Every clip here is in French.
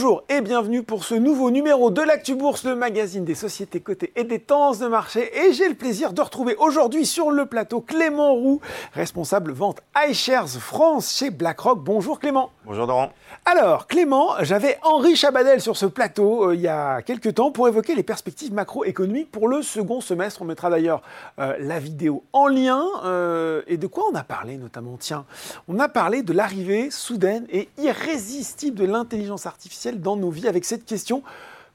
Bonjour et bienvenue pour ce nouveau numéro de l'Actu Bourse, le magazine des sociétés cotées et des tendances de marché. Et j'ai le plaisir de retrouver aujourd'hui sur le plateau Clément Roux, responsable vente iShares France chez BlackRock. Bonjour Clément. Bonjour Doran. Alors Clément, j'avais Henri Chabadel sur ce plateau euh, il y a quelques temps pour évoquer les perspectives macroéconomiques pour le second semestre. On mettra d'ailleurs euh, la vidéo en lien. Euh, et de quoi on a parlé notamment? Tiens, on a parlé de l'arrivée soudaine et irrésistible de l'intelligence artificielle dans nos vies avec cette question.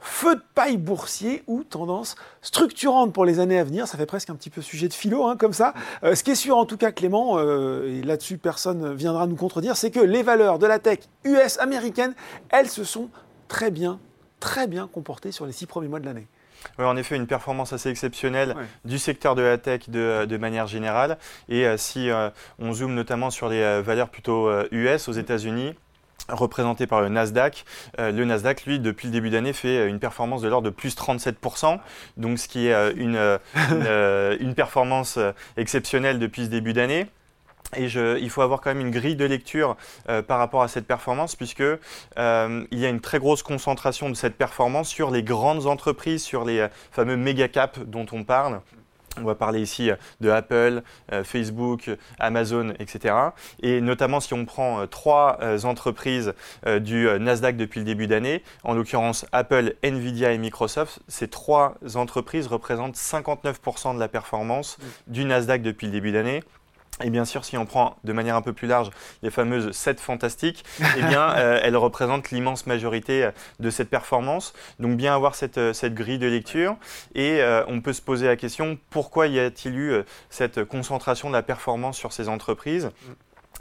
Feu de paille boursier ou tendance structurante pour les années à venir Ça fait presque un petit peu sujet de philo, hein, comme ça. Euh, ce qui est sûr, en tout cas, Clément, euh, et là-dessus personne viendra nous contredire, c'est que les valeurs de la tech US américaine, elles se sont très bien, très bien comportées sur les six premiers mois de l'année. Oui, en effet, une performance assez exceptionnelle du secteur de la tech de, de manière générale. Et euh, si on zoome notamment sur les valeurs plutôt US aux États-Unis, représenté par le Nasdaq. Euh, le Nasdaq, lui, depuis le début d'année, fait une performance de l'ordre de plus 37%, donc ce qui est euh, une, euh, une, performance exceptionnelle depuis ce début d'année. Et il faut avoir quand même une grille de lecture par rapport à cette performance, puisque il y a une très grosse concentration de cette performance sur les grandes entreprises, sur les fameux méga caps dont on parle. On va parler ici de Apple, euh, Facebook, Amazon, etc. Et notamment si on prend euh, trois euh, entreprises du Nasdaq depuis le début d'année, en l'occurrence Apple, Nvidia et Microsoft, ces trois entreprises représentent 59% de la performance du Nasdaq depuis le début d'année. Et bien sûr, si on prend de manière un peu plus large les fameuses 7 fantastiques, eh bien, euh, elles représentent l'immense majorité euh, de cette performance. Donc, bien avoir cette, euh, cette grille de lecture. Et on peut se poser la question, pourquoi y a-t-il eu cette concentration de la performance sur ces entreprises?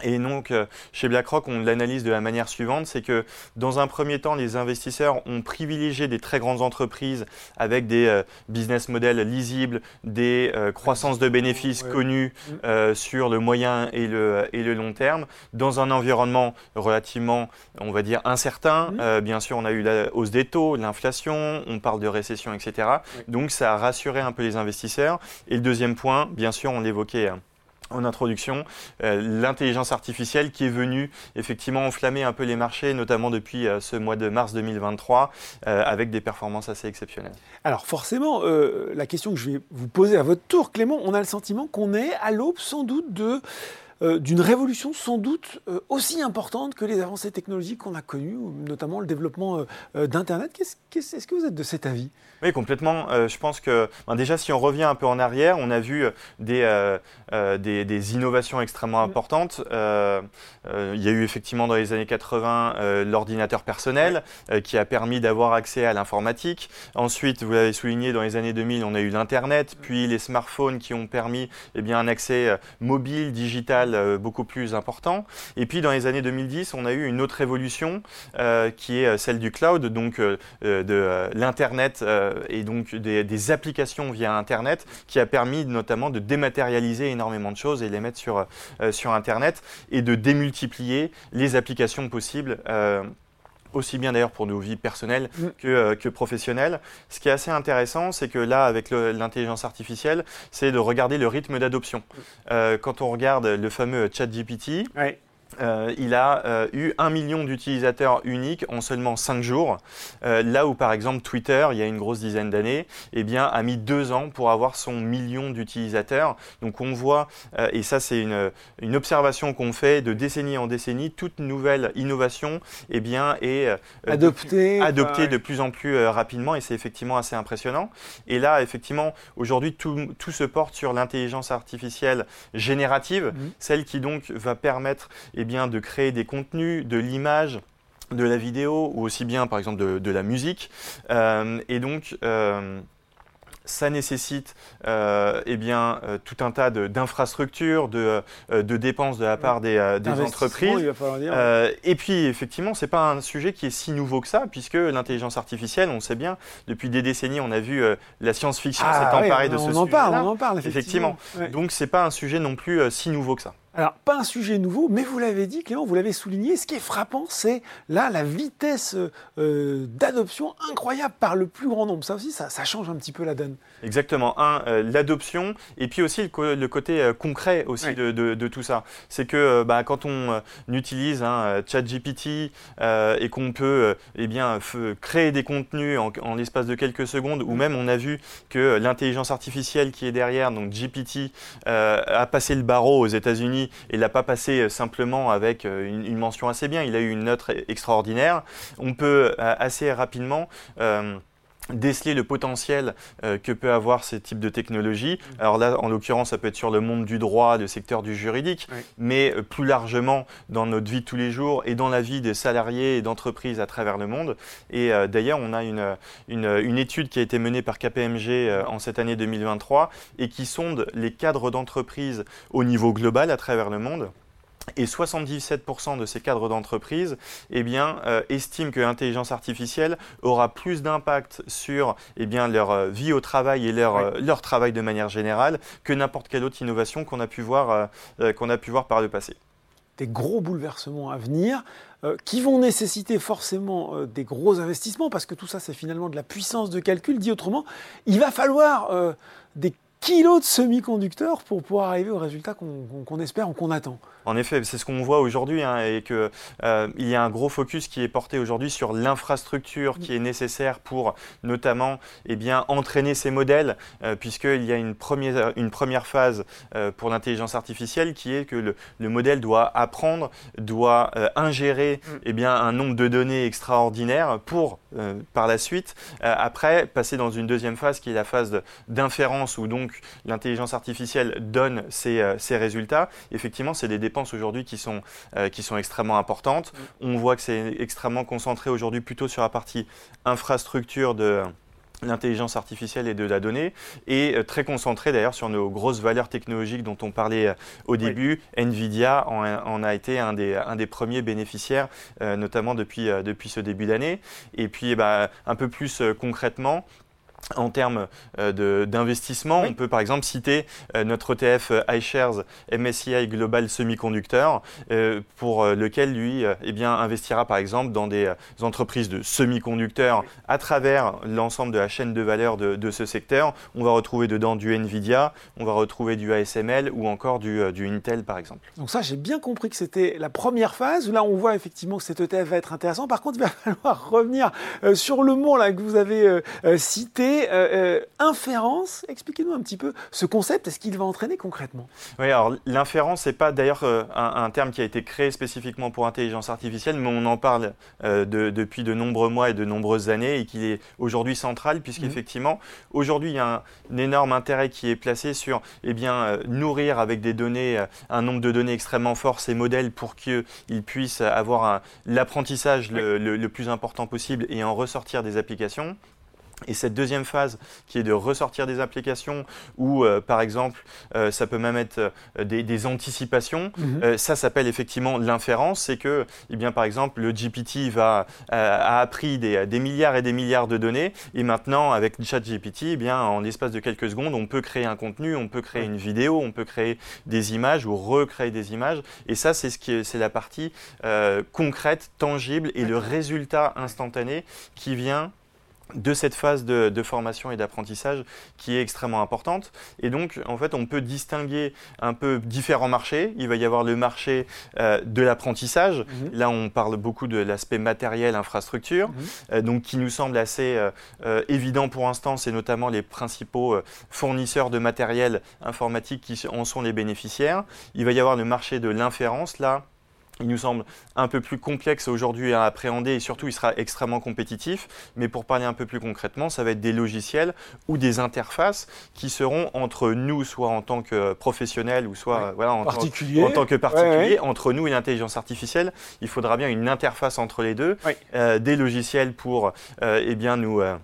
Et donc, euh, chez BlackRock, on l'analyse de la manière suivante, c'est que dans un premier temps, les investisseurs ont privilégié des très grandes entreprises avec des euh, business models lisibles, des euh, croissances de bénéfices connues mm. sur le moyen et le, et le long terme, dans un environnement relativement, on va dire, incertain. Mm. bien sûr, on a eu la hausse des taux, l'inflation, on parle de récession, etc. Donc, ça a rassuré un peu les investisseurs. Et le deuxième point, bien sûr, on l'évoquait hein, en introduction, euh, l'intelligence artificielle qui est venue effectivement enflammer un peu les marchés, notamment depuis euh, ce mois de mars 2023, euh, avec des performances assez exceptionnelles. Alors forcément, la question que je vais vous poser à votre tour, Clément, on a le sentiment qu'on est à l'aube sans doute de d'une révolution sans doute aussi importante que les avancées technologiques qu'on a connues, notamment le développement d'Internet. Est-ce que vous êtes de cet avis? Oui, complètement. Euh, je pense que ben, déjà, si on revient un peu en arrière, on a vu euh, euh, des, des, innovations extrêmement mm. importantes. il y a eu effectivement dans les années 80 l'ordinateur personnel qui a permis d'avoir accès à l'informatique. Ensuite, vous l'avez souligné, dans les années 2000, on a eu l'Internet, mm. puis les smartphones qui ont permis eh bien, un accès mobile, digital beaucoup plus important. Et puis, dans les années 2010, on a eu une autre évolution qui est celle du cloud, donc de l'Internet euh, et donc des, applications via Internet qui a permis notamment de dématérialiser énormément de choses et les mettre sur, euh, Internet et de démultiplier les applications possibles euh, aussi bien d'ailleurs pour nos vies personnelles mm. que, que, professionnelles. Ce qui est assez intéressant, c'est que là, avec l'intelligence artificielle, c'est de regarder le rythme d'adoption. Mm. quand on regarde le fameux ChatGPT, euh, il a euh, eu un million d'utilisateurs uniques en seulement cinq jours, euh, là où par exemple Twitter, il y a une grosse dizaine d'années, eh bien, a mis deux ans pour avoir son million d'utilisateurs. Donc on voit, et ça c'est une, une, observation qu'on fait de décennie en décennie, toute nouvelle innovation eh bien, est adoptée, de, de plus en plus rapidement, et c'est effectivement assez impressionnant. Et là, effectivement, aujourd'hui, tout, tout, se porte sur l'intelligence artificielle générative, mmh. celle qui donc va permettre eh bien, de créer des contenus, de l'image, de la vidéo ou aussi bien par exemple de, la musique. Euh, et donc euh, ça nécessite euh, eh bien, tout un tas d'infrastructures, de, de, de, dépenses de la part des, des entreprises. et puis, effectivement, ce n'est pas un sujet qui est si nouveau que ça, puisque l'intelligence artificielle, on sait bien, depuis des décennies, on a vu la science-fiction ah, s'est emparée de ce sujet. On en parle, on en parle, effectivement. Donc, ce n'est pas un sujet non plus si nouveau que ça. Alors, pas un sujet nouveau, mais vous l'avez dit, Clément, vous l'avez souligné, ce qui est frappant, c'est là la vitesse euh, d'adoption incroyable par le plus grand nombre. Ça aussi, ça, change un petit peu la donne. Exactement. Un, euh, l'adoption, et puis aussi le, côté euh, concret aussi de, tout ça. C'est que bah, quand on utilise un ChatGPT et qu'on peut eh bien, créer des contenus en, l'espace de quelques secondes, ou mm. même on a vu que l'intelligence artificielle qui est derrière, donc GPT, a passé le barreau aux États-Unis et l'a pas passé euh, simplement avec euh, une, mention assez bien. Il a eu une note extraordinaire. On peut euh, assez rapidement déceler le potentiel que peut avoir ces types de technologies. Mm. Alors là, en l'occurrence, ça peut être sur le monde du droit, le secteur du juridique, mais plus largement dans notre vie de tous les jours et dans la vie des salariés et d'entreprises à travers le monde. Et d'ailleurs, on a une, une, étude qui a été menée par KPMG en cette année 2023 et qui sonde les cadres d'entreprise au niveau global à travers le monde. Et 77% de ces cadres d'entreprise eh bien, euh, estiment que l'intelligence artificielle aura plus d'impact sur eh bien, leur euh, vie au travail et leur, euh, leur travail de manière générale que n'importe quelle autre innovation qu'on a, pu voir, qu'on a pu voir par le passé. Des gros bouleversements à venir qui vont nécessiter forcément des gros investissements parce que tout ça c'est finalement de la puissance de calcul. Dit autrement, il va falloir des kilos de semi-conducteurs pour pouvoir arriver au résultat qu'on espère ou qu'on attend. En effet, c'est ce qu'on voit aujourd'hui hein, et qu'il euh, y a un gros focus qui est porté aujourd'hui sur l'infrastructure qui est nécessaire pour notamment eh bien, entraîner ces modèles, euh, puisqu'il y a une première, une première phase euh, pour l'intelligence artificielle qui est que le, le modèle doit apprendre, doit ingérer mm. eh bien, un nombre de données extraordinaires pour, par la suite, après, passer dans une deuxième phase qui est la phase d'inférence où donc l'intelligence artificielle donne ses, ses résultats. Effectivement, c'est des dépenses aujourd'hui qui sont, euh, qui sont extrêmement importantes. Mm. On voit que c'est extrêmement concentré aujourd'hui plutôt sur la partie infrastructure de l'intelligence artificielle et de la donnée, et euh, très concentré d'ailleurs sur nos grosses valeurs technologiques dont on parlait euh, au début. Nvidia en, a été un des, un des premiers bénéficiaires, notamment depuis, depuis ce début d'année. Et puis bah, un peu plus concrètement, en termes euh, d'investissement, on peut par exemple citer euh, notre ETF euh, iShares MSCI Global Semiconductor, pour lequel lui eh bien, investira par exemple dans des entreprises de semi-conducteurs à travers l'ensemble de la chaîne de valeur de, ce secteur. On va retrouver dedans du Nvidia, on va retrouver du ASML ou encore du, du Intel par exemple. Donc ça, j'ai bien compris que c'était la première phase. Là, on voit effectivement que cet ETF va être intéressant. Par contre, il va falloir revenir sur le mot là, que vous avez cité euh, euh, inférence, expliquez-nous un petit peu ce concept, est-ce qu'il va entraîner concrètement Oui, alors l'inférence, n'est pas d'ailleurs euh, un, terme qui a été créé spécifiquement pour intelligence artificielle, mais on en parle depuis de nombreux mois et de nombreuses années et qu'il est aujourd'hui central, puisqu'effectivement, mhm. aujourd'hui, il y a un, énorme intérêt qui est placé sur eh bien, nourrir avec des données, un nombre de données extrêmement fort ces modèles pour qu'ils puissent avoir l'apprentissage le plus important possible et en ressortir des applications. Et cette deuxième phase, qui est de ressortir des applications, ou euh, par exemple, euh, ça peut même être euh, des, anticipations, mhm. ça s'appelle effectivement l'inférence. C'est que, eh bien, par exemple, le GPT va, a appris des, milliards et des milliards de données, et maintenant, avec ChatGPT, eh bien, en l'espace de quelques secondes, on peut créer un contenu, on peut créer une vidéo, on peut créer des images ou recréer des images. Et ça, c'est ce qui c'est la partie concrète, tangible, et le résultat instantané qui vient de cette phase de, formation et d'apprentissage qui est extrêmement importante. Et donc, en fait, on peut distinguer un peu différents marchés. Il va y avoir le marché euh, de l'apprentissage. Mhm. Là, on parle beaucoup de l'aspect matériel, infrastructure, mhm. euh, donc qui nous semble assez euh, évident pour l'instant. C'est notamment les principaux fournisseurs de matériel informatique qui en sont les bénéficiaires. Il va y avoir le marché de l'inférence. Là, il nous semble un peu plus complexe aujourd'hui à appréhender et surtout il sera extrêmement compétitif. Mais pour parler un peu plus concrètement, ça va être des logiciels ou des interfaces qui seront entre nous, soit en tant que professionnels ou soit voilà, en, particulier. en, tant que particulier, entre nous et l'intelligence artificielle. Il faudra bien une interface entre les deux, euh, des logiciels pour euh, eh bien, nous... Euh,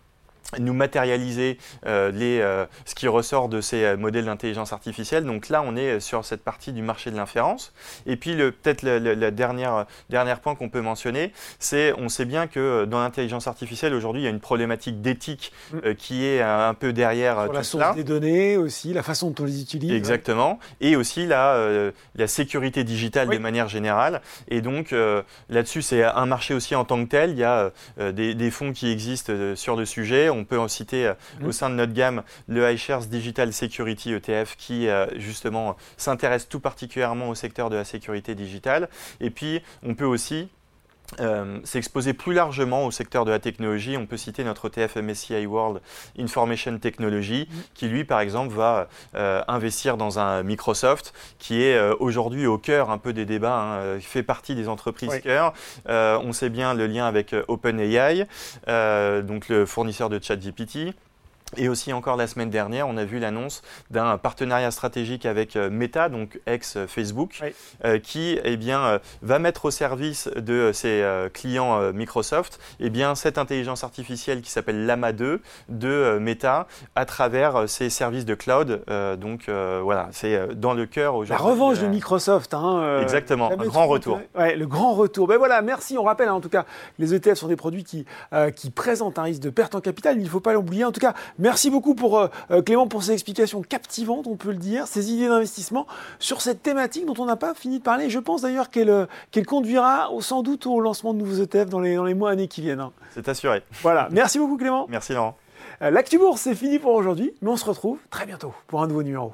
nous matérialiser euh, les, euh, ce qui ressort de ces euh, modèles d'intelligence artificielle. Donc là, on est sur cette partie du marché de l'inférence. Et puis peut-être le, dernier, dernier point qu'on peut mentionner, c'est on sait bien que dans l'intelligence artificielle, aujourd'hui, il y a une problématique d'éthique mm. qui est un peu derrière sur la source des données aussi, la façon dont on les utilise. Exactement. Et aussi la, la sécurité digitale de manière générale. Et donc là-dessus, c'est un marché aussi en tant que tel. Il y a des, des fonds qui existent sur le sujet. On peut en citer euh, au mmh. sein de notre gamme le iShares Digital Security ETF qui euh, justement s'intéresse tout particulièrement au secteur de la sécurité digitale. Et puis on peut aussi euh, s'exposer plus largement au secteur de la technologie. On peut citer notre ETF MSCI World Information Technology, mmh. qui lui, par exemple, va investir dans un Microsoft qui est aujourd'hui au cœur un peu des débats, hein, fait partie des entreprises cœur. on sait bien le lien avec OpenAI, donc le fournisseur de ChatGPT. Et aussi encore la semaine dernière, on a vu l'annonce d'un partenariat stratégique avec euh, Meta, donc ex-Facebook, euh, qui eh bien, euh, va mettre au service de ses clients Microsoft eh bien, cette intelligence artificielle qui s'appelle Lama 2 de Meta à travers ses services de cloud. donc voilà, c'est dans le cœur aujourd'hui. La revanche de Microsoft. Hein, Exactement, un grand retour. Ouais, le grand retour. Ben voilà, merci. On rappelle hein, en tout cas, les ETF sont des produits qui, qui présentent un risque de perte en capital. Il ne faut pas l'oublier. En tout cas, Merci beaucoup pour euh, euh, Clément pour ces explications captivantes, on peut le dire, ces idées d'investissement sur cette thématique dont on n'a pas fini de parler. Je pense d'ailleurs qu'elle euh, conduira sans doute au lancement de nouveaux ETF dans les, dans les mois, années qui viennent. Hein. C'est assuré. Voilà. Merci beaucoup Clément. Merci Laurent. L'actu bourse, c'est fini pour aujourd'hui, mais on se retrouve très bientôt pour un nouveau numéro.